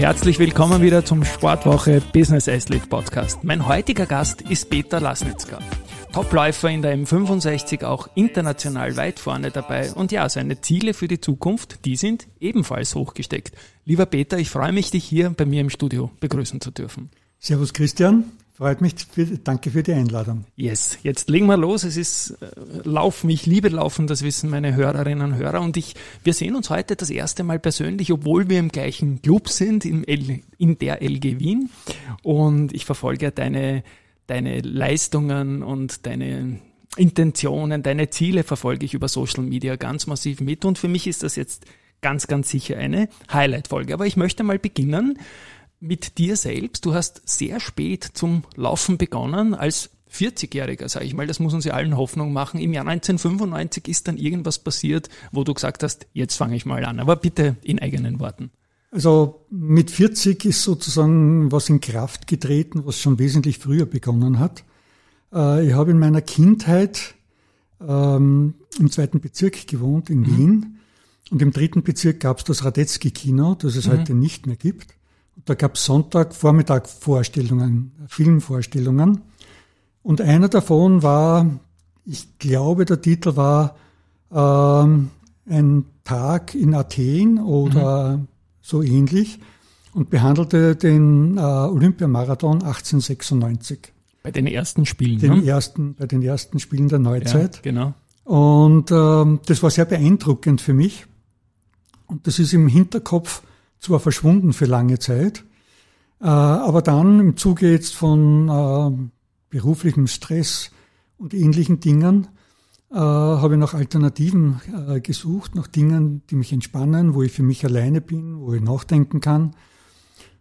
Herzlich willkommen wieder zum Sportwoche Business Athlete Podcast. Mein heutiger Gast ist Peter Lasnitzka. Topläufer in der M65, auch international weit vorne dabei. Und ja, seine Ziele für die Zukunft, die sind ebenfalls hochgesteckt. Lieber Peter, ich freue mich, dich hier bei mir im Studio begrüßen zu dürfen. Servus Christian. Freut mich, danke für die Einladung. Yes, jetzt legen wir los. Es ist äh, Laufen, ich liebe Laufen, das wissen meine Hörerinnen und Hörer. Und ich, wir sehen uns heute das erste Mal persönlich, obwohl wir im gleichen Club sind, im L, in der LG Wien. Und ich verfolge deine, deine Leistungen und deine Intentionen, deine Ziele verfolge ich über Social Media ganz massiv mit. Und für mich ist das jetzt ganz, ganz sicher eine Highlight-Folge. Aber ich möchte mal beginnen mit dir selbst. Du hast sehr spät zum Laufen begonnen als 40-Jähriger, sage ich mal, das muss uns ja allen Hoffnung machen. Im Jahr 1995 ist dann irgendwas passiert, wo du gesagt hast, jetzt fange ich mal an. Aber bitte in eigenen Worten. Also mit 40 ist sozusagen was in Kraft getreten, was schon wesentlich früher begonnen hat. Äh, ich habe in meiner Kindheit ähm, im zweiten Bezirk gewohnt, in mhm. Wien. Und im dritten Bezirk gab es das Radetzky-Kino, das es mhm. heute nicht mehr gibt. Da gab es Sonntagvormittag Vorstellungen, Filmvorstellungen. Und einer davon war, ich glaube, der Titel war ähm, ein Tag in Athen oder mhm. so ähnlich und behandelte den äh, Olympiamarathon 1896. Bei den ersten Spielen. Den ne? ersten, bei den ersten Spielen der Neuzeit. Ja, genau. Und ähm, das war sehr beeindruckend für mich. Und das ist im Hinterkopf zwar verschwunden für lange Zeit, äh, aber dann im Zuge jetzt von äh, beruflichem Stress und ähnlichen Dingen äh, habe ich nach Alternativen äh, gesucht, nach Dingen, die mich entspannen, wo ich für mich alleine bin, wo ich nachdenken kann.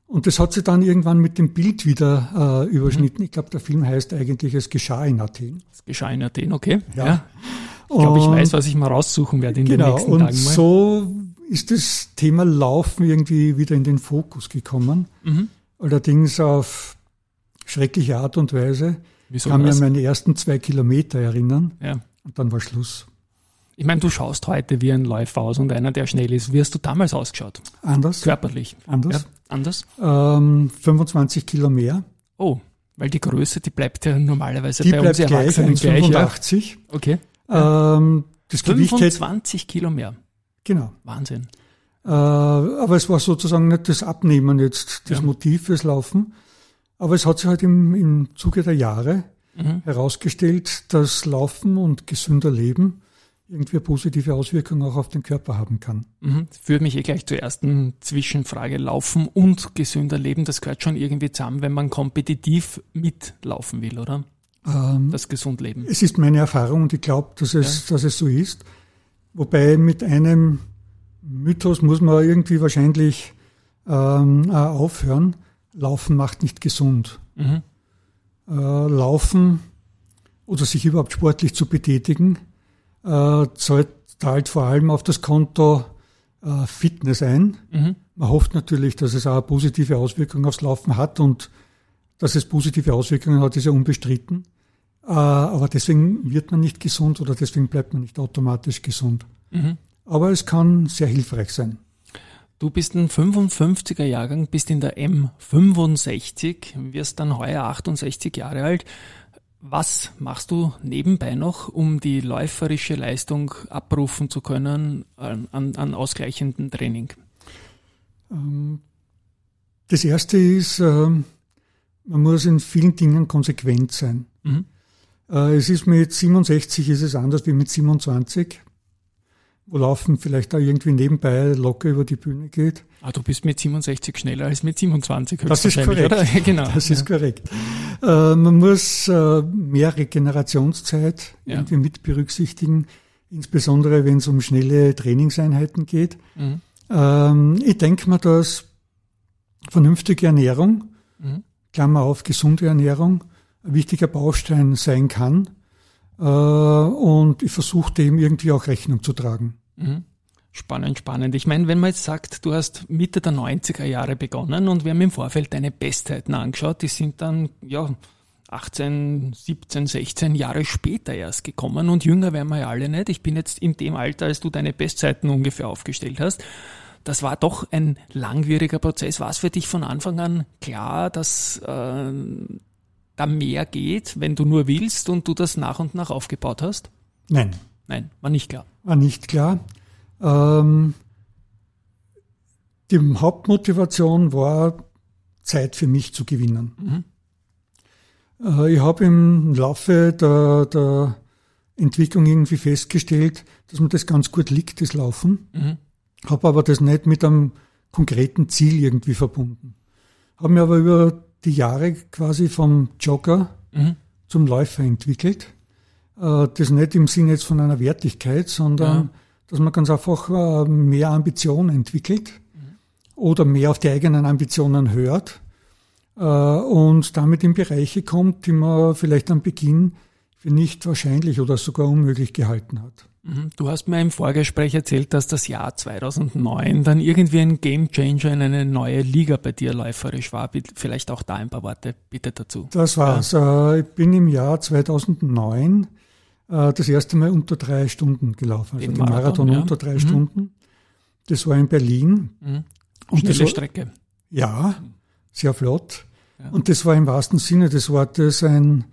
Und das hat sich dann irgendwann mit dem Bild wieder äh, überschnitten. Mhm. Ich glaube, der Film heißt eigentlich Es geschah in Athen. Es geschah in Athen, okay. Ja. ja. Ich glaube, ich weiß, was ich mal raussuchen werde in genau, den nächsten und Tagen. Mal. So ist das Thema Laufen irgendwie wieder in den Fokus gekommen. Mhm. Allerdings auf schreckliche Art und Weise. Wieso kann mich an meine ersten zwei Kilometer erinnern. Ja. Und dann war Schluss. Ich meine, du schaust heute wie ein Läufer aus und einer, der schnell ist. Wie hast du damals ausgeschaut? Anders. Körperlich. Anders. Ja, anders. Ähm, 25 Kilo mehr. Oh, weil die Größe, die bleibt ja normalerweise die bei bleibt uns Erwachsenen gleich. 85. Ja. Okay. Ähm, das 25 Kilo mehr. Genau. Wahnsinn. Äh, aber es war sozusagen nicht das Abnehmen jetzt, das ja. Motiv fürs Laufen. Aber es hat sich halt im, im Zuge der Jahre mhm. herausgestellt, dass Laufen und gesünder Leben irgendwie positive Auswirkungen auch auf den Körper haben kann. Mhm. Führt mich eh gleich zur ersten Zwischenfrage. Laufen und gesünder Leben, das gehört schon irgendwie zusammen, wenn man kompetitiv mitlaufen will, oder? Ähm, das Gesundleben. Es ist meine Erfahrung und ich glaube, dass es, ja. dass es so ist. Wobei mit einem Mythos muss man irgendwie wahrscheinlich ähm, aufhören. Laufen macht nicht gesund. Mhm. Äh, Laufen oder sich überhaupt sportlich zu betätigen, äh, zahlt, zahlt vor allem auf das Konto äh, Fitness ein. Mhm. Man hofft natürlich, dass es auch eine positive Auswirkung aufs Laufen hat und dass es positive Auswirkungen hat, ist ja unbestritten. Äh, aber deswegen wird man nicht gesund oder deswegen bleibt man nicht automatisch gesund. Mhm aber es kann sehr hilfreich sein. Du bist ein 55er Jahrgang, bist in der M65, wirst dann heuer 68 Jahre alt. Was machst du nebenbei noch, um die läuferische Leistung abrufen zu können an, an, an ausgleichendem Training? Ähm, das erste ist, ähm, man muss in vielen Dingen konsequent sein. Mhm. Äh, es ist mit 67 ist es anders wie mit 27 wo Laufen vielleicht da irgendwie nebenbei locker über die Bühne geht. Ah, du bist mit 67 schneller als mit 27 Das ist korrekt. Oder? genau. Das ist ja. korrekt. Äh, man muss äh, mehr Regenerationszeit ja. irgendwie mit berücksichtigen, insbesondere wenn es um schnelle Trainingseinheiten geht. Mhm. Ähm, ich denke mir, dass vernünftige Ernährung, mhm. Klammer auf, gesunde Ernährung wichtiger Baustein sein kann. Äh, und ich versuche dem irgendwie auch Rechnung zu tragen. Mhm. Spannend, spannend. Ich meine, wenn man jetzt sagt, du hast Mitte der 90er Jahre begonnen und wir haben im Vorfeld deine Bestzeiten angeschaut, die sind dann, ja, 18, 17, 16 Jahre später erst gekommen und jünger werden wir ja alle nicht. Ich bin jetzt in dem Alter, als du deine Bestzeiten ungefähr aufgestellt hast. Das war doch ein langwieriger Prozess. War es für dich von Anfang an klar, dass äh, da mehr geht, wenn du nur willst und du das nach und nach aufgebaut hast? Nein. Nein, war nicht klar. War nicht klar. Ähm, die Hauptmotivation war, Zeit für mich zu gewinnen. Mhm. Äh, ich habe im Laufe der, der, Entwicklung irgendwie festgestellt, dass mir das ganz gut liegt, das Laufen. Mhm. Habe aber das nicht mit einem konkreten Ziel irgendwie verbunden. Habe mir aber über die Jahre quasi vom Jogger mhm. zum Läufer entwickelt. Äh, das nicht im Sinne jetzt von einer Wertigkeit, sondern ja. dass man ganz einfach äh, mehr Ambitionen entwickelt mhm. oder mehr auf die eigenen Ambitionen hört äh, und damit in Bereiche kommt, die man vielleicht am Beginn für nicht wahrscheinlich oder sogar unmöglich gehalten hat. Mhm. Du hast mir im Vorgespräch erzählt, dass das Jahr 2009 dann irgendwie ein Gamechanger in eine neue Liga bei dir läuferisch war. Vielleicht auch da ein paar Worte bitte dazu. Das war's. Ja. Äh, ich bin im Jahr 2009 äh, das erste Mal unter drei Stunden gelaufen. Also den, den Marathon, Marathon ja. unter drei mhm. Stunden. Das war in Berlin. Mhm. Schnelle war, Strecke. Ja, sehr flott. Ja. Und das war im wahrsten Sinne des Wortes ein,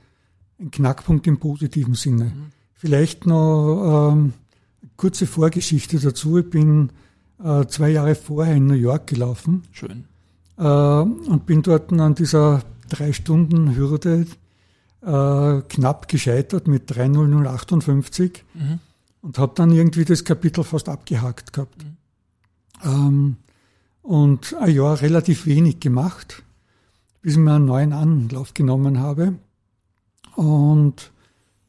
ein Knackpunkt im positiven Sinne. Mhm. Vielleicht noch ähm, kurze Vorgeschichte dazu. Ich bin äh, zwei Jahre vorher in New York gelaufen. Schön. Äh, und bin dort an dieser drei Stunden Hürde äh, knapp gescheitert mit 3.0058 mhm. und habe dann irgendwie das Kapitel fast abgehakt gehabt. Mhm. Ähm, und ein Jahr relativ wenig gemacht bis ich mir einen neuen Anlauf genommen habe und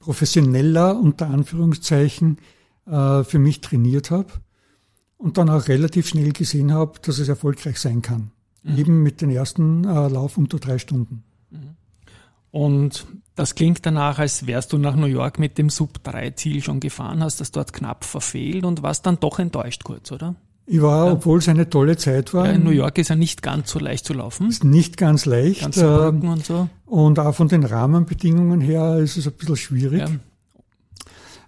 professioneller unter Anführungszeichen äh, für mich trainiert habe und dann auch relativ schnell gesehen habe, dass es erfolgreich sein kann. Mhm. Eben mit dem ersten äh, Lauf unter drei Stunden. Mhm. Und das klingt danach, als wärst du nach New York mit dem Sub-3-Ziel schon gefahren, hast das dort knapp verfehlt und warst dann doch enttäuscht kurz, oder? Ich war, obwohl es eine tolle Zeit war. Ja, in New York ist ja nicht ganz so leicht zu laufen. Ist nicht ganz leicht. Ganze Brücken äh, und so. Und auch von den Rahmenbedingungen her ist es ein bisschen schwierig.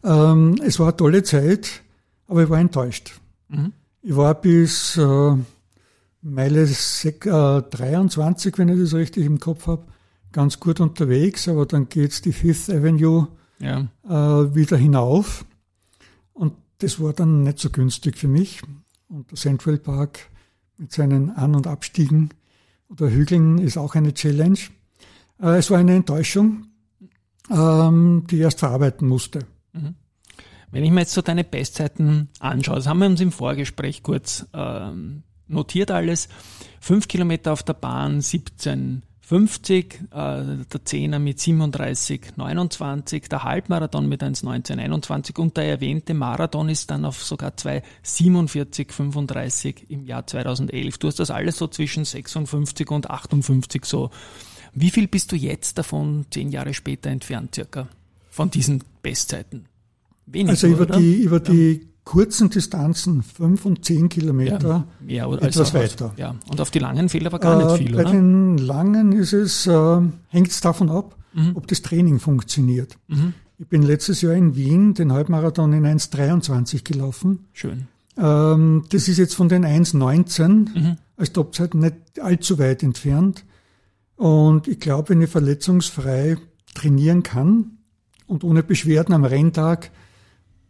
Ja. Ähm, es war eine tolle Zeit, aber ich war enttäuscht. Mhm. Ich war bis äh, Meile äh, 23, wenn ich das richtig im Kopf habe, ganz gut unterwegs, aber dann geht's die Fifth Avenue ja. äh, wieder hinauf. Und das war dann nicht so günstig für mich. Und der Central Park mit seinen An- und Abstiegen oder Hügeln ist auch eine Challenge. Äh, es war eine Enttäuschung, ähm, die ich erst verarbeiten musste. Mhm. Wenn ich mir jetzt so deine Bestzeiten anschaue, das haben wir uns im Vorgespräch kurz ähm, notiert alles. Fünf Kilometer auf der Bahn, 17 50, äh, der Zehner mit 37, 29, der Halbmarathon mit 1,19, 21 und der erwähnte Marathon ist dann auf sogar 2,47, 35 im Jahr 2011. Du hast das alles so zwischen 56 und 58 so. Wie viel bist du jetzt davon zehn Jahre später entfernt circa von diesen Bestzeiten? Wenig, also über oder? die, über die kurzen Distanzen, fünf und zehn Kilometer, ja, mehr etwas weiter. Ja, und auf die langen fehlt aber gar nicht viel, äh, Bei oder? den langen ist es, äh, hängt es davon ab, mhm. ob das Training funktioniert. Mhm. Ich bin letztes Jahr in Wien den Halbmarathon in 1,23 gelaufen. Schön. Ähm, das ist jetzt von den 1,19 mhm. als Topzeit nicht allzu weit entfernt. Und ich glaube, wenn ich verletzungsfrei trainieren kann und ohne Beschwerden am Renntag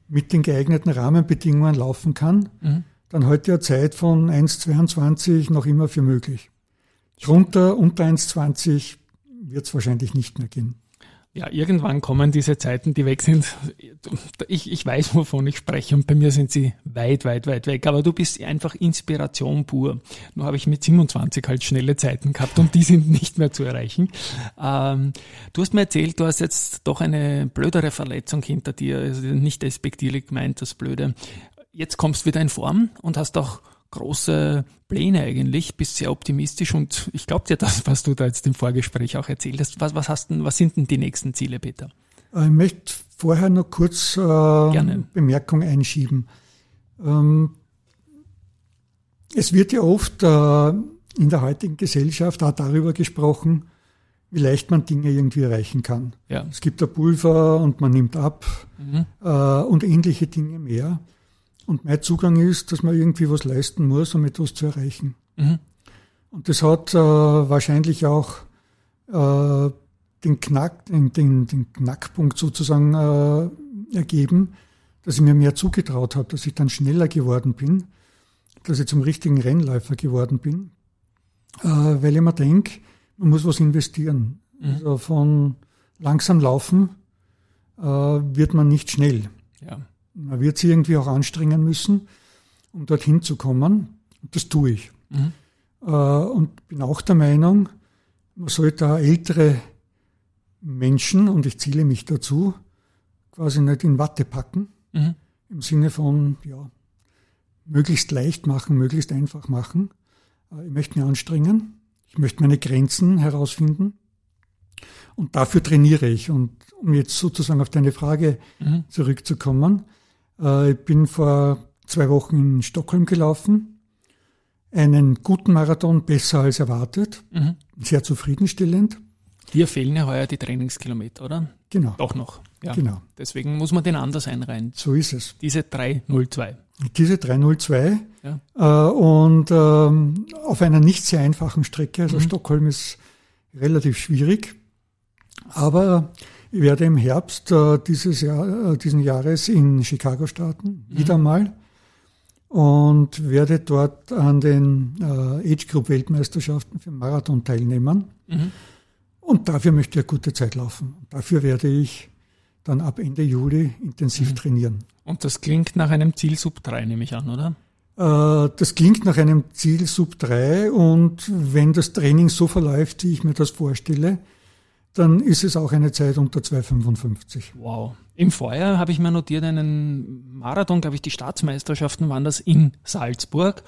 mit den geeigneten Rahmenbedingungen laufen kann, mhm. dann heute ja Zeit von 1,22 noch immer für möglich. Drunter, unter 1,20 wird es wahrscheinlich nicht mehr gehen. Ja, irgendwann kommen diese Zeiten, die weg sind. Ich, ich weiß, wovon ich spreche und bei mir sind sie weit, weit, weit weg. Aber du bist einfach Inspiration pur. Nur habe ich mit 27 halt schnelle Zeiten gehabt und die sind nicht mehr zu erreichen. Ähm, du hast mir erzählt, du hast jetzt doch eine blödere Verletzung hinter dir. Also nicht despektierlich gemeint, das Blöde. Jetzt kommst du wieder in Form und hast auch große Pläne eigentlich, bist sehr optimistisch und ich glaube dir das, was du da jetzt im Vorgespräch auch erzählt hast. Was, was, hast denn, was sind denn die nächsten Ziele, Peter? Äh, ich möchte vorher noch kurz äh, Bemerkung einschieben. Ähm, es wird ja oft äh, in der heutigen Gesellschaft auch darüber gesprochen, wie leicht man Dinge irgendwie erreichen kann. Ja. Es gibt ein Pulver und man nimmt ab mhm. äh, und ähnliche Dinge mehr. Und mein Zugang ist, dass man irgendwie was leisten muss, um etwas zu erreichen. Mhm. Und das hat äh, wahrscheinlich auch äh, den, Knack, den, den, den Knackpunkt sozusagen äh, ergeben, dass ich mir mehr zugetraut habe, dass ich dann schneller geworden bin, dass ich zum richtigen Rennläufer geworden bin, äh, weil ich mir denke, man muss was investieren. Mhm. Also von langsam laufen äh, wird man nicht schnell. Ja. Man wird sich irgendwie auch anstrengen müssen, um dorthin zu kommen. Und das tue ich. Mhm. Äh, und bin auch der Meinung, man sollte ältere Menschen, und ich ziele mich dazu, quasi nicht in Watte packen, mhm. im Sinne von, ja, möglichst leicht machen, möglichst einfach machen. Äh, ich möchte mich anstrengen, ich möchte meine Grenzen herausfinden und dafür trainiere ich. Und um jetzt sozusagen auf deine Frage mhm. zurückzukommen, äh, ich bin vor zwei Wochen in Stockholm gelaufen, einen guten Marathon, besser als erwartet, mhm. sehr zufriedenstellend. Dir fehlen ja heuer die Trainingskilometer, oder? Genau. Doch noch. Ja. Genau. Deswegen muss man den anders einreihen. So ist es. Diese 302. Diese 302. Ja. Äh, und ähm, auf einer nicht sehr einfachen Strecke. Also mhm. Stockholm ist relativ schwierig. Aber ich werde im Herbst äh, dieses Jahr, äh, diesen Jahres in Chicago starten, mhm. wieder mal. Und werde dort an den äh, Age Group Weltmeisterschaften für Marathon teilnehmen. Mhm. Und dafür möchte ich eine gute Zeit laufen. Dafür werde ich dann ab Ende Juli intensiv mhm. trainieren. Und das klingt nach einem Ziel Sub 3, nehme ich an, oder? Äh, das klingt nach einem Ziel Sub 3 und wenn das Training so verläuft, wie ich mir das vorstelle, dann ist es auch eine Zeit unter 2,55. Wow. Im Vorjahr habe ich mir notiert einen Marathon, glaube ich, die Staatsmeisterschaften waren das in Salzburg.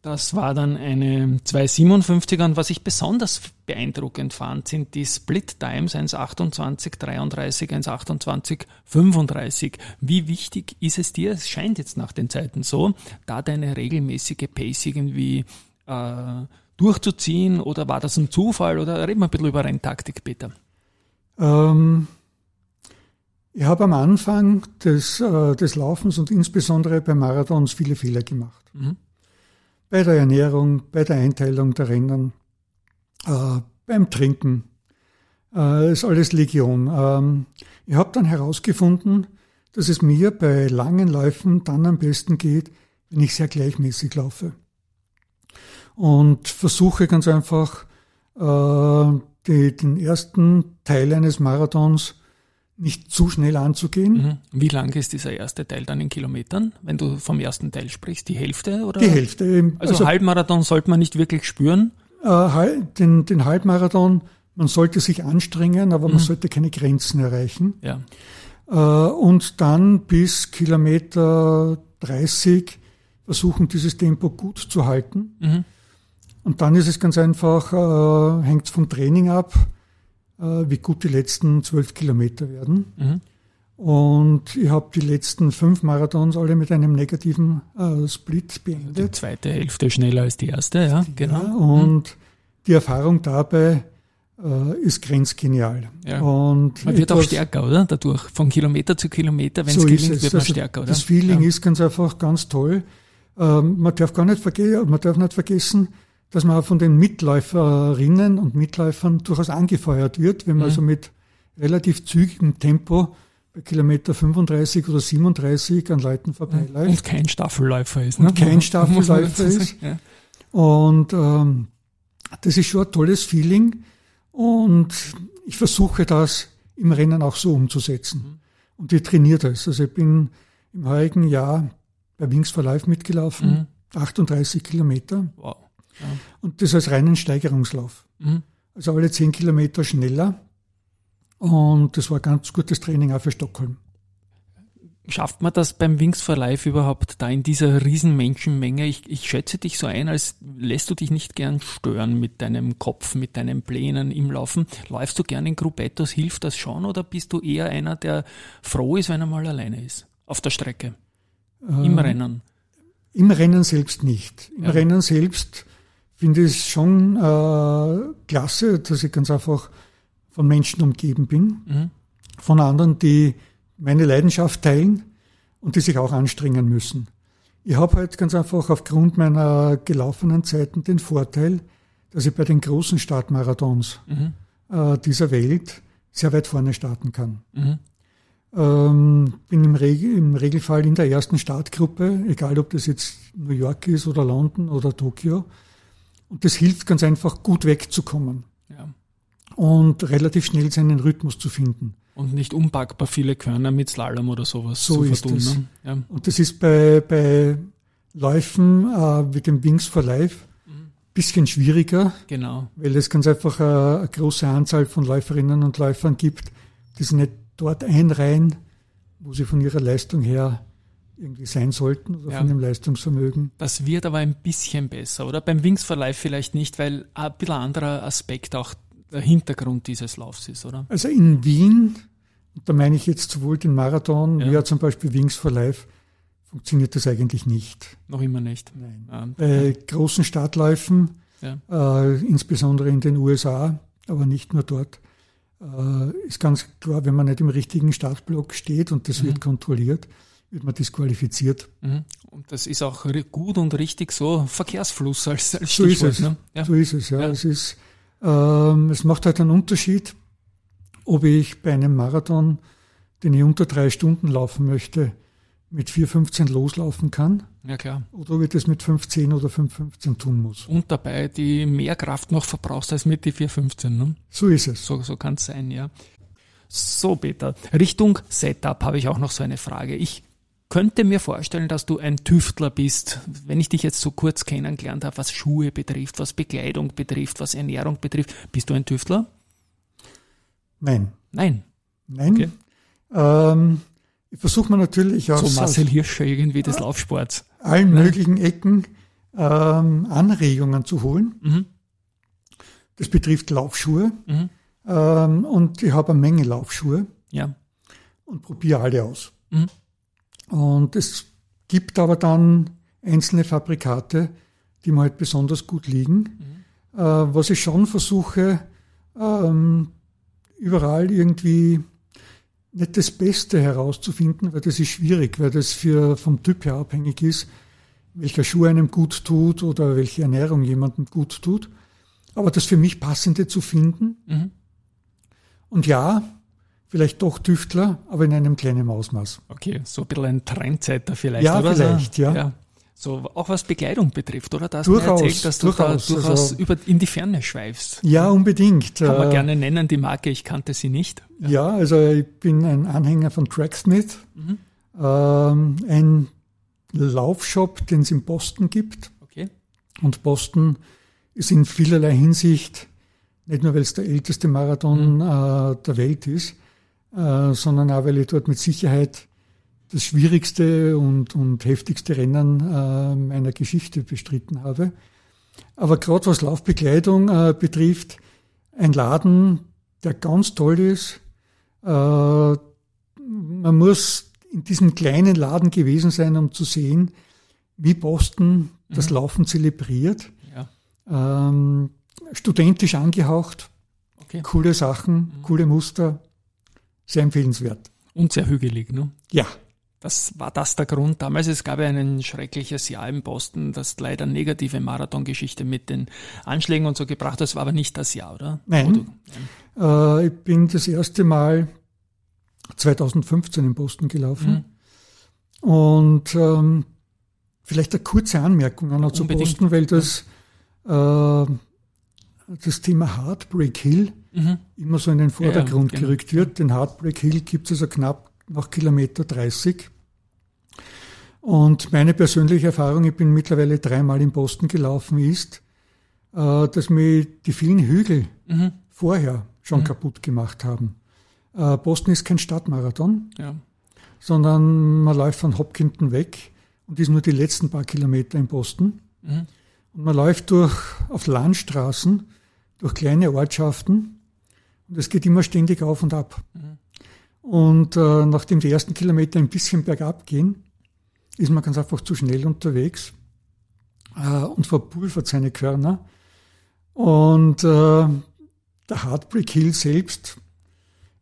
Das war dann eine 257er und was ich besonders beeindruckend fand, sind die Split Times 1,28, 33, 1,28, 35. Wie wichtig ist es dir, es scheint jetzt nach den Zeiten so, da deine regelmäßige Pace irgendwie äh, durchzuziehen oder war das ein Zufall oder reden wir ein bisschen über Renntaktik, Peter? Ähm, ich habe am Anfang des, äh, des Laufens und insbesondere bei Marathons viele Fehler gemacht. Mhm bei der Ernährung, bei der Einteilung der Rennen, äh, beim Trinken. Äh, ist alles Legion. Ähm, ich habe dann herausgefunden, dass es mir bei langen Läufen dann am besten geht, wenn ich sehr gleichmäßig laufe. Und versuche ganz einfach äh, die, den ersten Teil eines Marathons nicht zu schnell anzugehen. Mhm. Wie lang ist dieser erste Teil dann in Kilometern, wenn du vom ersten Teil sprichst? Die Hälfte oder? Die Hälfte. Also, also Halbmarathon sollte man nicht wirklich spüren? Äh, den, den Halbmarathon, man sollte sich anstrengen, aber man mhm. sollte keine Grenzen erreichen. Ja. Äh, und dann bis Kilometer 30 versuchen, dieses Tempo gut zu halten. Mhm. Und dann ist es ganz einfach, äh, hängt vom Training ab äh, wie gut die letzten zwölf Kilometer werden. Mhm. Und ich habe die letzten fünf Marathons alle mit einem negativen äh, Split beendet. Die zweite Hälfte schneller als die erste, ja, genau. Ja, und mhm. die Erfahrung dabei äh, ist grenzgenial. Ja. Und man wird etwas, auch stärker, oder? Dadurch, von Kilometer zu Kilometer, wenn so es gelingt, es. wird man also stärker, oder? Das Feeling ja. ist ganz einfach ganz toll. Ähm, man darf gar nicht, man darf nicht vergessen, dass man von den Mitläuferinnen und Mitläufern durchaus angefeuert wird, wenn man mhm. also mit relativ zügigem Tempo bei Kilometer 35 oder 37 an Leuten vorbeiläuft. Und kein Staffelläufer ist. Ne? Und kein Staffelläufer ist. Ja. Und ähm, das ist schon ein tolles Feeling. Und ich versuche das im Rennen auch so umzusetzen. Mhm. Und ich trainiere das. Also ich bin im heurigen Jahr bei Wings for Life mitgelaufen, mhm. 38 Kilometer. Wow. Und das als reinen Steigerungslauf. Mhm. Also alle zehn Kilometer schneller. Und das war ganz gutes Training auch für Stockholm. Schafft man das beim Wings for Life überhaupt da in dieser riesen Menschenmenge? Ich, ich schätze dich so ein, als lässt du dich nicht gern stören mit deinem Kopf, mit deinen Plänen im Laufen. Läufst du gern in Gruppettos? Hilft das schon oder bist du eher einer, der froh ist, wenn er mal alleine ist? Auf der Strecke? Ähm, Im Rennen? Im Rennen selbst nicht. Im ja. Rennen selbst finde es schon äh, klasse, dass ich ganz einfach von Menschen umgeben bin. Mhm. Von anderen, die meine Leidenschaft teilen und die sich auch anstrengen müssen. Ich habe halt ganz einfach aufgrund meiner gelaufenen Zeiten den Vorteil, dass ich bei den großen Startmarathons mhm. äh, dieser Welt sehr weit vorne starten kann. Mhm. Ähm, bin im, Regel, im Regelfall in der ersten Startgruppe, egal ob das jetzt New York ist oder London oder Tokio. Und das hilft ganz einfach, gut wegzukommen. Ja. Und relativ schnell seinen Rhythmus zu finden. Und nicht unpackbar viele Körner mit Slalom oder sowas so zu ist vertun. Es. Ne? Ja. Und das ist bei, bei Läufen äh, mit dem Wings for Life mhm. bisschen schwieriger. Genau. Weil es ganz einfach eine, äh, eine große Anzahl von Läuferinnen und Läufern gibt, die sich nicht dort einreihen, wo sie von ihrer Leistung her irgendwie sein sollten oder ja. von dem Leistungsvermögen. Das wird aber ein bisschen besser, oder? Beim Wings for Life vielleicht nicht, weil ein bisschen anderer Aspekt auch der Hintergrund dieses Laufs ist, oder? Also in Wien da meine ich jetzt sowohl den Marathon ja. wie auch zum Beispiel Wings for Life, funktioniert das eigentlich nicht. Noch immer nicht. Nein. Ja. Bei großen Startläufen, ja. äh, insbesondere in den USA, aber nicht nur dort, äh, ist ganz klar, wenn man nicht im richtigen Startblock steht und das mhm. wird kontrolliert, wird man disqualifiziert. Mhm. Und das ist auch gut und richtig so Verkehrsfluss als, als so Stichwort. Ist es. Ne? Ja. So ist es, ja. Es, ist, ähm, es macht halt einen Unterschied, ob ich bei einem Marathon, den ich unter drei Stunden laufen möchte, mit 4,15 loslaufen kann. Ja, klar. Oder ob ich das mit 5,10 oder 5,15 tun muss. Und dabei die mehr Kraft noch verbrauchst als mit die 4,15, ne? So ist es. So, so kann es sein, ja. So, Peter. Richtung Setup habe ich auch noch so eine Frage. Ich könnte mir vorstellen, dass du ein Tüftler bist, wenn ich dich jetzt so kurz kennengelernt habe, was Schuhe betrifft, was Bekleidung betrifft, was Ernährung betrifft. Bist du ein Tüftler? Nein. Nein. Nein. Okay. Ähm, ich versuche mir natürlich aus, so Marcel Hirscher irgendwie des Laufsports. allen Nein. möglichen Ecken ähm, Anregungen zu holen. Mhm. Das betrifft Laufschuhe. Mhm. Ähm, und ich habe eine Menge Laufschuhe. Ja. Und probiere alle aus. Mhm. Und es gibt aber dann einzelne Fabrikate, die mir halt besonders gut liegen. Mhm. Äh, was ich schon versuche, ähm, überall irgendwie nicht das Beste herauszufinden, weil das ist schwierig, weil das für, vom Typ her abhängig ist, welcher Schuh einem gut tut oder welche Ernährung jemandem gut tut. Aber das für mich Passende zu finden. Mhm. Und ja, vielleicht doch Tüftler, aber in einem kleinen Ausmaß. Okay, so ein bisschen ein Trendsetter vielleicht. Ja, oder? vielleicht, ja. ja. So auch was Bekleidung betrifft, oder? Da hast durchaus, erzählt, dass durchaus, du da durchaus also, über, in die Ferne schweifst. Ja, unbedingt. Kann man äh, gerne nennen, die Marke, ich kannte sie nicht. Ja, ja also ich bin ein Anhänger von Tracksmith, mhm. ähm, ein Laufshop, den es in Boston gibt. Okay. Und Boston ist in vielerlei Hinsicht, nicht nur weil es der älteste Marathon mhm. äh, der Welt ist, äh, sondern auch weil ich dort mit Sicherheit das schwierigste und, und heftigste Rennen äh, meiner Geschichte bestritten habe. Aber gerade was Laufbekleidung äh, betrifft, ein Laden, der ganz toll ist. Äh, man muss in diesem kleinen Laden gewesen sein, um zu sehen, wie Boston das mhm. Laufen zelebriert. Ja. Ähm, studentisch angehaucht, okay. coole Sachen, mhm. coole Muster, sehr empfehlenswert. Und sehr hügelig, ne? Ja, das war das der Grund damals. Es gab ja ein schreckliches Jahr im Boston, das leider negative Marathongeschichte mit den Anschlägen und so gebracht hat. Das war aber nicht das Jahr, oder? Nein. Oder? Äh, ich bin das erste Mal 2015 in Boston gelaufen. Mhm. Und ähm, vielleicht eine kurze Anmerkung an zu Boston, weil das, äh, das Thema Heartbreak Hill mhm. immer so in den Vordergrund ja, genau. gerückt wird. Den Heartbreak Hill gibt es also knapp nach Kilometer 30. Und meine persönliche Erfahrung, ich bin mittlerweile dreimal in Boston gelaufen, ist, äh, dass mir die vielen Hügel mhm. vorher schon mhm. kaputt gemacht haben. Äh, Boston ist kein Stadtmarathon. Ja. sondern man läuft von Hopkinton weg und ist nur die letzten paar Kilometer in Boston. Mhm. Und man läuft durch, auf Landstraßen, durch kleine Ortschaften und es geht immer ständig auf und ab. Mhm. Und äh, nachdem die ersten Kilometer ein bisschen bergab gehen, ist man ganz einfach zu schnell unterwegs äh, und verpulvert seine Körner. Und äh, der Heartbreak Hill selbst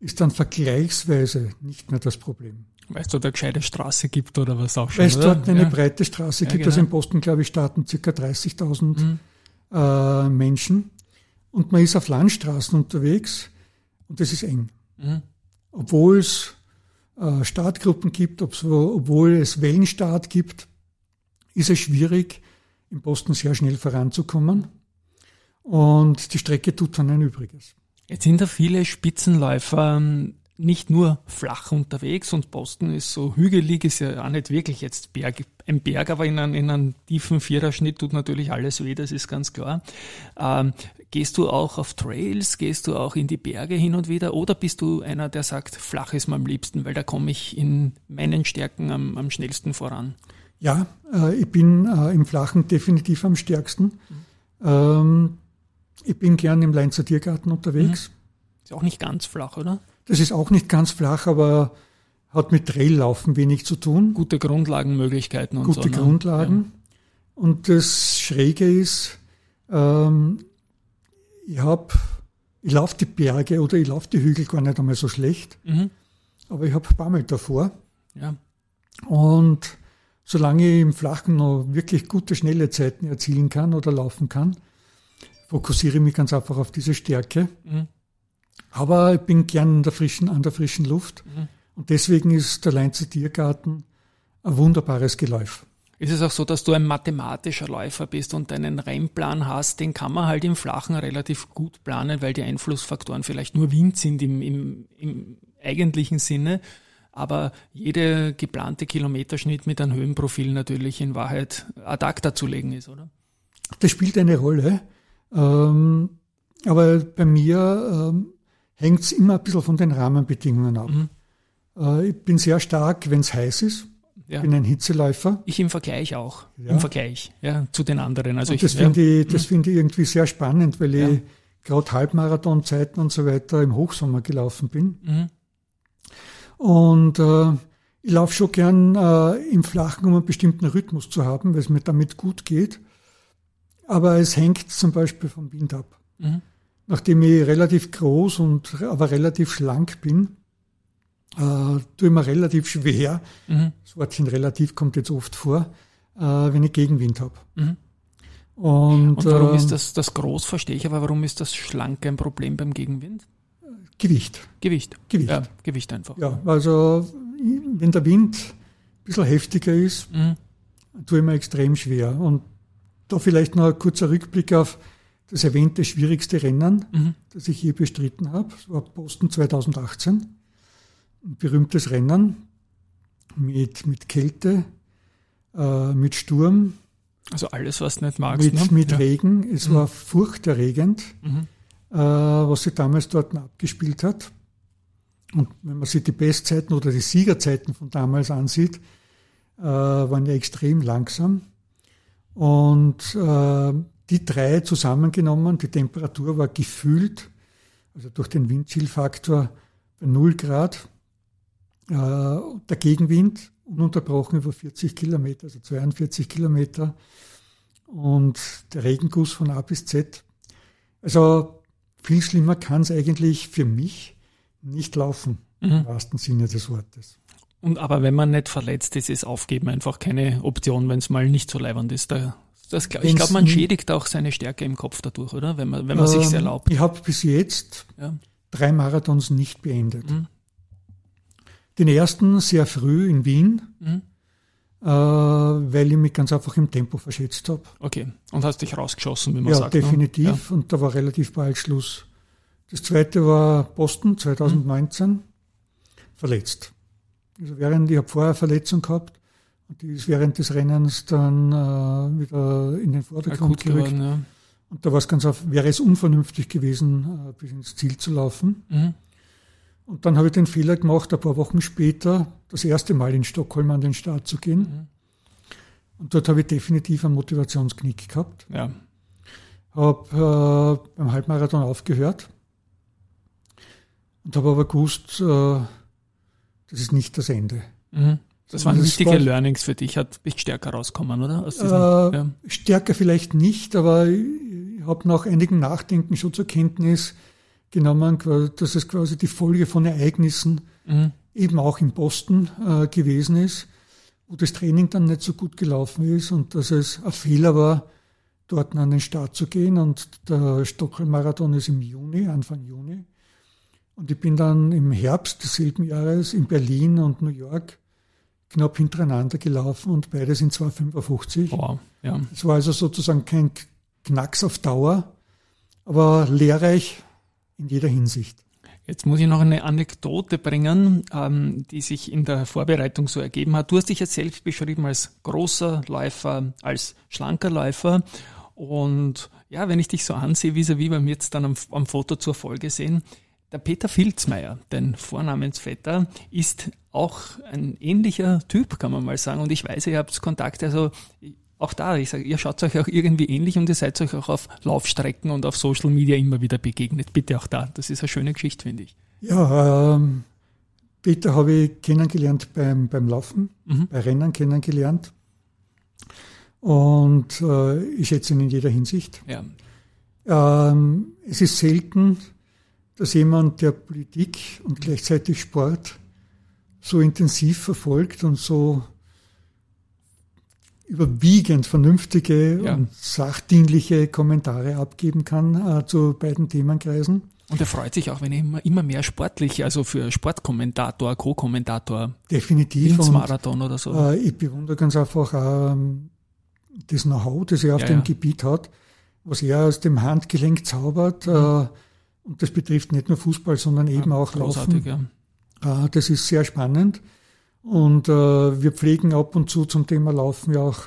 ist dann vergleichsweise nicht mehr das Problem. Weil es dort eine gescheite Straße gibt oder was auch schon. Weil es dort eine ja. breite Straße gibt. Ja, also genau. Also in Boston, glaube ich, starten ca. 30.000 mhm. äh, Menschen. Und man ist auf Landstraßen unterwegs und das ist eng. Mhm. Obwohl es äh, Startgruppen gibt, obwohl es Wellenstart gibt, ist es schwierig, in Boston sehr schnell voranzukommen. Und die Strecke tut dann ein Übriges. Jetzt sind da viele Spitzenläufer ähm, nicht nur flach unterwegs und Boston ist so hügelig, ist ja auch nicht wirklich jetzt Berg, ein Berg, aber in einem, in einem tiefen Viererschnitt tut natürlich alles weh, das ist ganz klar. Ähm, gehst du auch auf Trails, gehst du auch in die Berge hin und wieder oder bist du einer, der sagt, flach ist mir am liebsten, weil da komme ich in meinen Stärken am, am schnellsten voran? Ja, äh, ich bin äh, im Flachen definitiv am stärksten. Mhm. Ähm, ich bin gern im Leinzer Tiergarten unterwegs. Mhm. Ist auch nicht ganz flach, oder? Das ist auch nicht ganz flach, aber hat mit Traillaufen wenig zu tun. Gute Grundlagenmöglichkeiten und Gute so. Gute ne? Grundlagen. Ja. Und das Schräge ist, ähm, ich habe, ich laufe die Berge oder ich laufe die Hügel gar nicht einmal so schlecht, mhm. aber ich habe Bammel davor. Ja. Und solange ich im Flachen noch wirklich gute, schnelle Zeiten erzielen kann oder laufen kann, fokussiere ich mich ganz einfach auf diese Stärke. Mhm. Aber ich bin gern der frischen, an der frischen Luft. Mhm. Und deswegen ist der Leinzer Tiergarten ein wunderbares Geläuf. Ist es auch so, dass du ein mathematischer Läufer bist und einen Rennplan hast, den kann man halt im Flachen relativ gut planen, weil die Einflussfaktoren vielleicht nur Wind sind im, im, im eigentlichen Sinne. Aber jede geplante Kilometerschnitt mit einem Höhenprofil natürlich in Wahrheit ad acta zu legen ist, oder? Das spielt eine Rolle. Ähm, aber bei mir ähm, hängt es immer ein bisschen von den Rahmenbedingungen ab. Mhm. Äh, ich bin sehr stark, wenn es heiß ist. Ja. bin ein Hitzeläufer. Ich im Vergleich auch. Ja. Im Vergleich ja, zu den anderen. Also und das finde ich, das mhm. finde ich irgendwie sehr spannend, weil ich gerade Halbmarathonzeiten und so weiter im Hochsommer gelaufen bin. Mhm. Und äh, ich laufe schon gern äh, im Flachen, um einen bestimmten Rhythmus zu haben, weil es mir damit gut geht. Aber es hängt zum Beispiel vom Wind ab. Mhm. Nachdem ich relativ groß und aber relativ schlank bin, äh, tue ich mir relativ schwer, mhm. das Wortchen relativ kommt jetzt oft vor, äh, wenn ich Gegenwind habe. Mhm. Und, und, warum äh, ist das, das groß, verstehe ich, aber warum ist das schlank ein Problem beim Gegenwind? Gewicht. Gewicht. Gewicht. Ja, Gewicht einfach. Ja, also wenn der Wind ein bisschen heftiger ist, mhm. tue ich mir extrem schwer. Und da vielleicht noch ein kurzer Rückblick auf das erwähnte schwierigste Rennen, mhm. das ich je bestritten habe. Das war Boston 2018. Ein berühmtes Rennen mit, mit Kälte, äh, mit Sturm. Also alles, was nicht magst. Mit, ne? mit ja. Regen. Es mhm. war furchterregend, mhm. äh, was sie damals dort abgespielt hat. Und wenn man sich die Bestzeiten oder die Siegerzeiten von damals ansieht, äh, waren ja extrem langsam. Und äh, die drei zusammengenommen, die Temperatur war gefühlt, also durch den Windchillfaktor bei 0 Grad. Äh, der Gegenwind ununterbrochen über 40 Kilometer, also 42 Kilometer. Und der Regenguss von A bis Z. Also viel schlimmer kann es eigentlich für mich nicht laufen, mhm. im wahrsten Sinne des Wortes. Und aber wenn man nicht verletzt ist, ist Aufgeben einfach keine Option, wenn es mal nicht so leibend ist. Da, das, ich glaube, man schädigt auch seine Stärke im Kopf dadurch, oder? Wenn man, wenn man ähm, sich erlaubt. Ich habe bis jetzt ja. drei Marathons nicht beendet. Mhm. Den ersten sehr früh in Wien, mhm. äh, weil ich mich ganz einfach im Tempo verschätzt habe. Okay, und hast dich rausgeschossen, wie man ja, sagt. Ne? Definitiv. Ne? Ja, und da war relativ bald Schluss. Das zweite war Boston 2019, mhm. verletzt. Also während ich habe vorher Verletzung gehabt und die ist während des Rennens dann äh, wieder in den Vordergrund gerückt. Geworden, ja. Und da war es ganz auf, wäre es unvernünftig gewesen, äh, bis ins Ziel zu laufen. Mhm. Und dann habe ich den Fehler gemacht, ein paar Wochen später das erste Mal in Stockholm an den Start zu gehen. Mhm. Und dort habe ich definitiv einen Motivationsknick gehabt. Ja. Habe äh, beim Halbmarathon aufgehört und habe aber gewusst, äh, das ist nicht das Ende. Mhm. Das waren wichtige war, Learnings für dich, hat dich stärker rauskommen, oder? Diesen, äh, ja. Stärker vielleicht nicht, aber ich habe nach einigem Nachdenken schon zur Kenntnis genommen, dass es quasi die Folge von Ereignissen mhm. eben auch in Boston äh, gewesen ist, wo das Training dann nicht so gut gelaufen ist und dass es ein Fehler war, dort an den Start zu gehen. Und der Stockholm-Marathon ist im Juni, Anfang Juni. Und ich bin dann im Herbst desselben Jahres in Berlin und New York knapp hintereinander gelaufen und beides in 2,55. Wow, ja. Es war also sozusagen kein Knacks auf Dauer, aber lehrreich in jeder Hinsicht. Jetzt muss ich noch eine Anekdote bringen, ähm, die sich in der Vorbereitung so ergeben hat. Du hast dich jetzt selbst beschrieben als großer Läufer, als schlanker Läufer. Und ja, wenn ich dich so ansehe, wie wir beim jetzt dann am, am Foto zur Folge sehen, der Peter Filzmeier, dein Vornamensvetter, ist auch ein ähnlicher Typ, kann man mal sagen. Und ich weiß, ihr habt Kontakt, also auch da, ich sage, ihr schaut euch auch irgendwie ähnlich und ihr seid euch auch auf Laufstrecken und auf Social Media immer wieder begegnet. Bitte auch da. Das ist eine schöne Geschichte, finde ich. Ja, ähm, Peter habe ich kennengelernt beim, beim Laufen, mhm. bei Rennen kennengelernt. Und äh, ich schätze ihn in jeder Hinsicht. Ja. Ähm, es ist selten, dass jemand, der Politik und gleichzeitig Sport so intensiv verfolgt und so überwiegend vernünftige ja. und sachdienliche Kommentare abgeben kann äh, zu beiden Themenkreisen. Und er freut sich auch, wenn er immer, immer mehr sportlich, also für Sportkommentator, Co-Kommentator. Definitiv. Ins Marathon oder so. Äh, ich bewundere ganz einfach ähm, das Know-how, das er auf ja, dem ja. Gebiet hat, was er aus dem Handgelenk zaubert. Mhm. Äh, und das betrifft nicht nur Fußball, sondern eben auch Laufen. Ja. Ah, das ist sehr spannend. Und äh, wir pflegen ab und zu zum Thema Laufen ja auch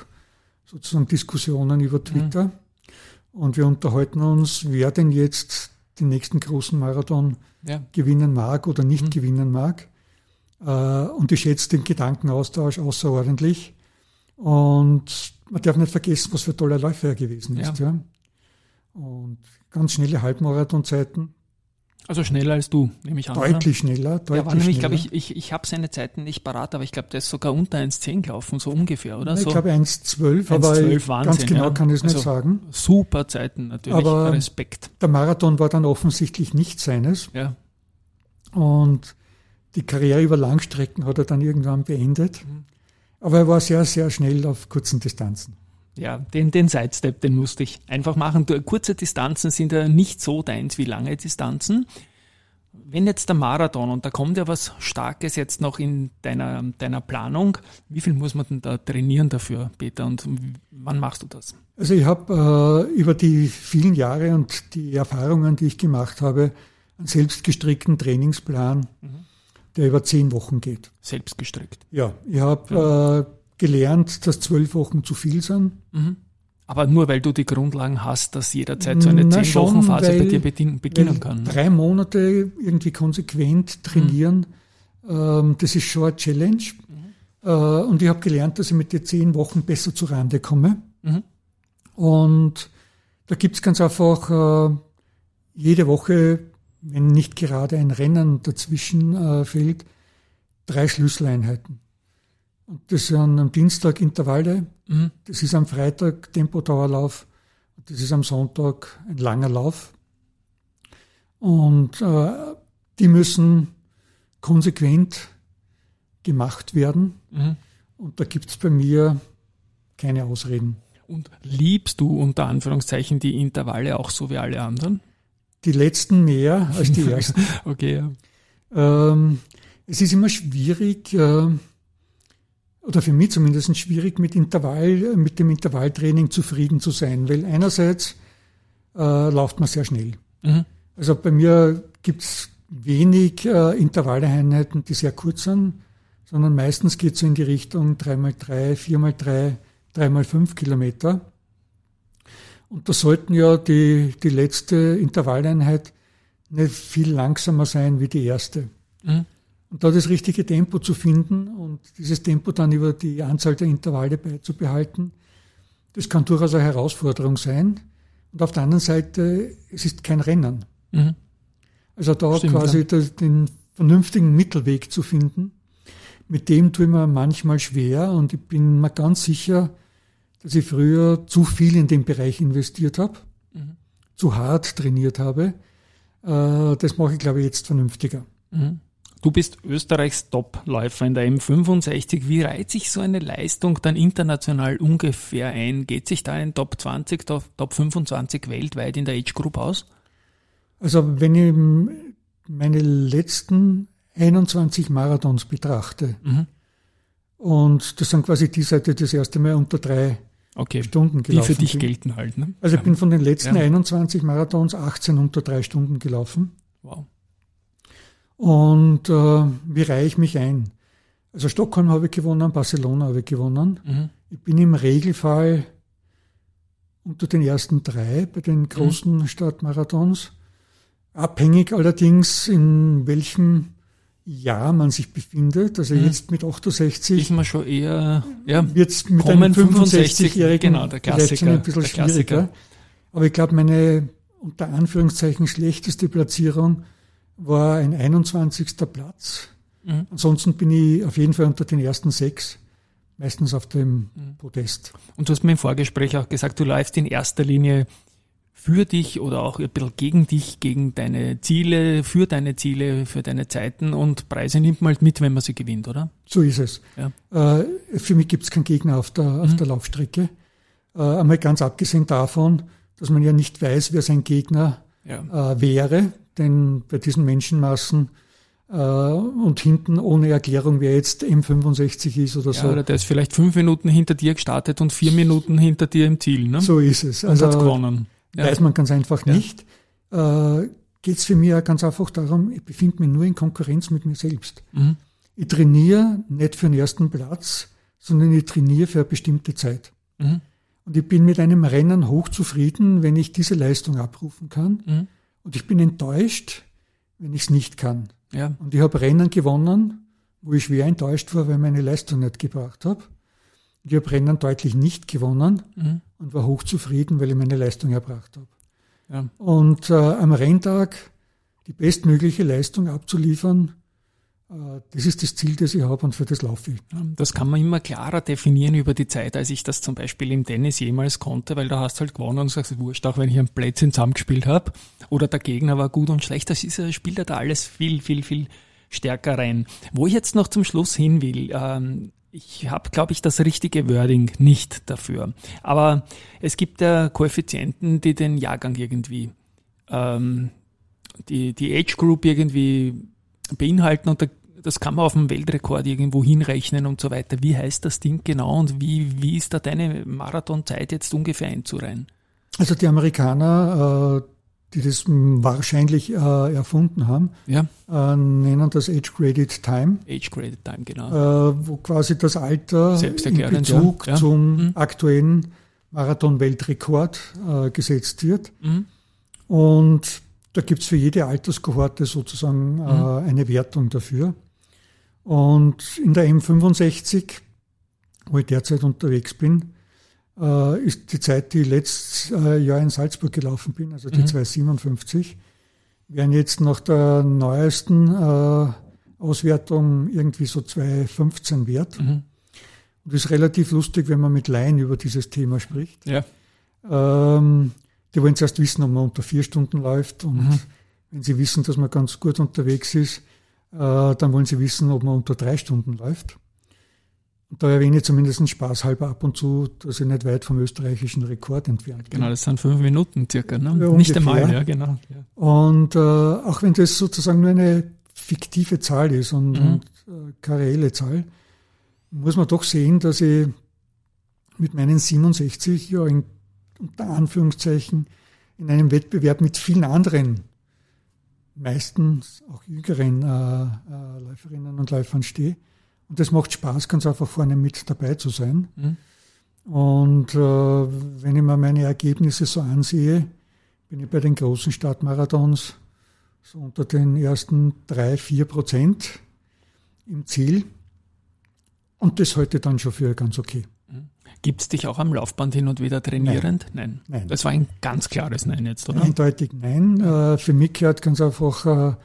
sozusagen Diskussionen über mhm. Twitter. Mhm. Und wir unterhalten uns, wer denn jetzt den nächsten großen Marathon ja. gewinnen mag oder nicht mhm. gewinnen mag. Äh, und ich schätze den Gedankenaustausch außerordentlich. Und man darf nicht vergessen, was für tolle Läufer er gewesen ist. Ja. ja. Und ganz schnelle Halbmarathonzeiten. Also schneller als du, nehme ich an. Deutlich oder? schneller, deutlich ja, war nämlich, glaube ich, ich, ich habe seine Zeiten nicht parat, aber ich glaube, der ist sogar unter 1,10 gelaufen, so ungefähr, oder? Ich so glaube 1,12, aber 1, Wahnsinn, ganz genau ja. kann ich es nicht also sagen. Super Zeiten natürlich, aber Respekt. Der Marathon war dann offensichtlich nicht seines. Ja. Und die Karriere über Langstrecken hat er dann irgendwann beendet. Mhm. Aber er war sehr, sehr schnell auf kurzen Distanzen ja, den, den Sidestep, den musste ich einfach machen. Kurze Distanzen sind ja nicht so deins wie lange Distanzen. Wenn jetzt der Marathon, und da kommt ja was Starkes jetzt noch in deiner, deiner Planung, wie viel muss man denn da trainieren dafür, Peter, und wann machst du das? Also ich habe äh, über die vielen Jahre und die Erfahrungen, die ich gemacht habe, einen selbstgestrickten Trainingsplan, mhm. der über zehn Wochen geht. Selbstgestrickt? Ja, ich habe ja. äh, gelernt, dass zwölf Wochen zu viel sind. Mhm. Aber nur weil du die Grundlagen hast, dass jederzeit so eine Zehn-Wochen-Phase bei dir beginnen kann. Drei Monate irgendwie konsequent trainieren, mhm. ähm, das ist schon eine Challenge. Mhm. Äh, und ich habe gelernt, dass ich mit den zehn Wochen besser zu Rande komme. Mhm. Und da gibt es ganz einfach äh, jede Woche, wenn nicht gerade ein Rennen dazwischen äh, fällt, drei Schlüsseleinheiten. Und das sind am Dienstag Intervalle, mhm. das ist am Freitag Tempodauerlauf, das ist am Sonntag ein langer Lauf. Und äh, die müssen konsequent gemacht werden. Mhm. Und da gibt es bei mir keine Ausreden. Und liebst du unter Anführungszeichen die Intervalle auch so wie alle anderen? Die letzten mehr als die ersten. okay, ja. Ähm, es ist immer schwierig, äh, oder für mich zumindest schwierig, mit Intervall, mit dem Intervalltraining zufrieden zu sein, weil einerseits äh, läuft man sehr schnell. Mhm. Also bei mir gibt's wenig äh, Intervalleinheiten, die sehr kurz sind, sondern meistens geht's so in die Richtung 3x3, 4x3, 3x5 Kilometer. Und da sollten ja die, die letzte Intervalleinheit nicht viel langsamer sein wie die erste. Mhm. Und da das richtige Tempo zu finden und dieses Tempo dann über die Anzahl der Intervalle beizubehalten, das kann durchaus eine Herausforderung sein. Und auf der anderen Seite, es ist kein Rennen. Mhm. Also da Stimmt, quasi ja. den vernünftigen Mittelweg zu finden, mit dem tue ich mir manchmal schwer und ich bin mir ganz sicher, dass ich früher zu viel in den Bereich investiert habe, mhm. zu hart trainiert habe. Äh, das mache ich, glaube ich, jetzt vernünftiger. Mhm. Du bist Österreichs Top-Läufer in der M65. Wie reiht sich so eine Leistung dann international ungefähr ein? Geht sich da ein Top 20, Top 25 weltweit in der Age Group aus? Also wenn ich meine letzten 21 Marathons betrachte, mhm. und das sind quasi die Seite das erste Mal unter drei okay. Stunden gelaufen. Die für dich bin. gelten halt. Ne? Also ich bin von den letzten ja. 21 Marathons 18 unter drei Stunden gelaufen. Wow. Und äh, wie reihe ich mich ein? Also Stockholm habe ich gewonnen, Barcelona habe ich gewonnen. Mhm. Ich bin im Regelfall unter den ersten drei bei den großen mhm. Stadtmarathons. Abhängig allerdings, in welchem Jahr man sich befindet. Also mhm. jetzt mit 68 ist man schon eher ja, wird es mit einem 65-Jährigen genau, der Klassiker, ein bisschen schwieriger. Aber ich glaube, meine unter Anführungszeichen schlechteste Platzierung war ein 21. Platz. Mhm. Ansonsten bin ich auf jeden Fall unter den ersten sechs, meistens auf dem mhm. Podest. Und du hast mir im Vorgespräch auch gesagt, du läufst in erster Linie für dich oder auch ein bisschen gegen dich, gegen deine Ziele, für deine Ziele, für deine Zeiten und Preise nimmt man halt mit, wenn man sie gewinnt, oder? So ist es. Ja. Äh, für mich gibt es keinen Gegner auf der, auf mhm. der Laufstrecke. Äh, einmal ganz abgesehen davon, dass man ja nicht weiß, wer sein Gegner ja. äh, wäre denn bei diesen Menschenmassen äh, und hinten ohne Erklärung, wer jetzt M65 ist oder ja, so. Oder der ist vielleicht fünf Minuten hinter dir gestartet und vier Minuten hinter dir im Ziel. Ne? So ist es. Also und hat gewonnen. Ja. Weiß man ganz einfach ja. nicht. Äh, Geht es für mich auch ganz einfach darum, ich befinde mich nur in Konkurrenz mit mir selbst. Mhm. Ich trainiere nicht für den ersten Platz, sondern ich trainiere für eine bestimmte Zeit. Mhm. Und ich bin mit einem Rennen hochzufrieden, wenn ich diese Leistung abrufen kann. Mhm. Und ich bin enttäuscht, wenn ich es nicht kann. Ja. Und ich habe Rennen gewonnen, wo ich schwer enttäuscht war, weil meine Leistung nicht gebracht habe. Ich habe Rennen deutlich nicht gewonnen mhm. und war hochzufrieden, weil ich meine Leistung erbracht habe. Ja. Und äh, am Renntag die bestmögliche Leistung abzuliefern, das ist das Ziel, das ich habe und für das laufe ich. Das kann man immer klarer definieren über die Zeit, als ich das zum Beispiel im Tennis jemals konnte, weil da hast halt gewonnen und sagst, wurscht, auch wenn ich ein Plätzchen zusammengespielt habe oder der Gegner war gut und schlecht, das ist, spielt ja da alles viel, viel, viel stärker rein. Wo ich jetzt noch zum Schluss hin will, ähm, ich habe, glaube ich, das richtige Wording nicht dafür. Aber es gibt ja Koeffizienten, die den Jahrgang irgendwie, ähm, die, die Age Group irgendwie beinhalten und da das kann man auf dem Weltrekord irgendwo hinrechnen und so weiter. Wie heißt das Ding genau und wie, wie ist da deine Marathonzeit jetzt ungefähr einzureihen? Also die Amerikaner, äh, die das wahrscheinlich äh, erfunden haben, ja. Äh, nennen das Age-Graded Time. Age-Graded Time, genau. Wo quasi das Alter in Bezug ja. zum mhm. aktuellen Marathon-Weltrekord gesetzt wird. Mhm. Und da gibt es für jede Alterskohorte sozusagen mhm. eine Wertung dafür. Und in der M65, wo ich derzeit unterwegs bin, äh, ist die Zeit, die ich letztes äh, Jahr in Salzburg gelaufen bin, also die mhm. 257, wären jetzt nach der neuesten äh, Auswertung irgendwie so 215 wert. Mhm. Und das ist relativ lustig, wenn man mit Laien über dieses Thema spricht. Ja. Ähm, die wollen zuerst wissen, ob man unter vier Stunden läuft und mhm. wenn sie wissen, dass man ganz gut unterwegs ist, dann wollen sie wissen, ob man unter drei Stunden läuft. Und da erwähne ich zumindest spaßhalber ab und zu, dass ich nicht weit vom österreichischen Rekord entfernt bin. Genau, das sind fünf Minuten circa, ne? Ja, nicht einmal, ja, genau. Und äh, auch wenn das sozusagen nur eine fiktive Zahl ist und, mhm. und äh, keine reelle Zahl, muss man doch sehen, dass ich mit meinen 67 ja in, unter Anführungszeichen in einem Wettbewerb mit vielen anderen meistens auch jüngeren äh, äh, Läuferinnen und Läufern stehe. Und das macht Spaß, ganz einfach vorne mit dabei zu sein. Mhm. Und äh, wenn ich mir meine Ergebnisse so ansehe, bin ich bei den großen Stadtmarathons so unter den ersten drei, vier Prozent im Ziel. Und das halte ich dann schon für ganz okay. Gibt es dich auch am Laufband hin und wieder trainierend? Nein. nein. Das war ein ganz klares Nein jetzt, oder? Eindeutig nein. Äh, für mich gehört ganz einfach äh,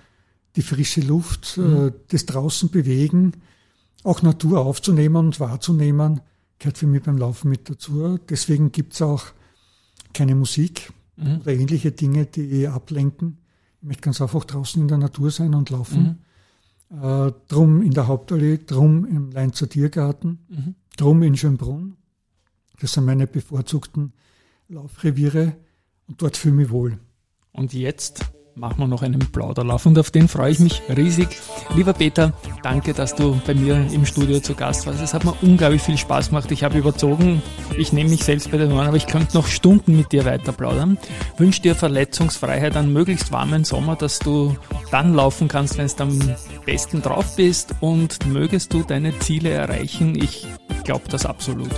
die frische Luft, äh, mhm. das draußen bewegen, auch Natur aufzunehmen und wahrzunehmen, gehört für mich beim Laufen mit dazu. Deswegen gibt es auch keine Musik mhm. oder ähnliche Dinge, die ablenken. Ich möchte ganz einfach draußen in der Natur sein und laufen. Mhm. Äh, drum in der Hauptallee, drum im Leinzer Tiergarten, mhm. drum in Schönbrunn. Das sind meine bevorzugten Laufreviere und dort fühle ich mich wohl. Und jetzt machen wir noch einen Plauderlauf und auf den freue ich mich riesig. Lieber Peter, danke, dass du bei mir im Studio zu Gast warst. Es hat mir unglaublich viel Spaß gemacht. Ich habe überzogen. Ich nehme mich selbst bei den Ohren, aber ich könnte noch Stunden mit dir weiter plaudern. Wünsche dir Verletzungsfreiheit, einen möglichst warmen Sommer, dass du dann laufen kannst, wenn du am besten drauf bist und mögest du deine Ziele erreichen. Ich glaube das absolut.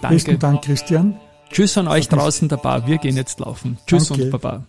Danke. Besten Dank, Christian. Tschüss an euch draußen dabei. Wir gehen jetzt laufen. Tschüss Danke. und Baba.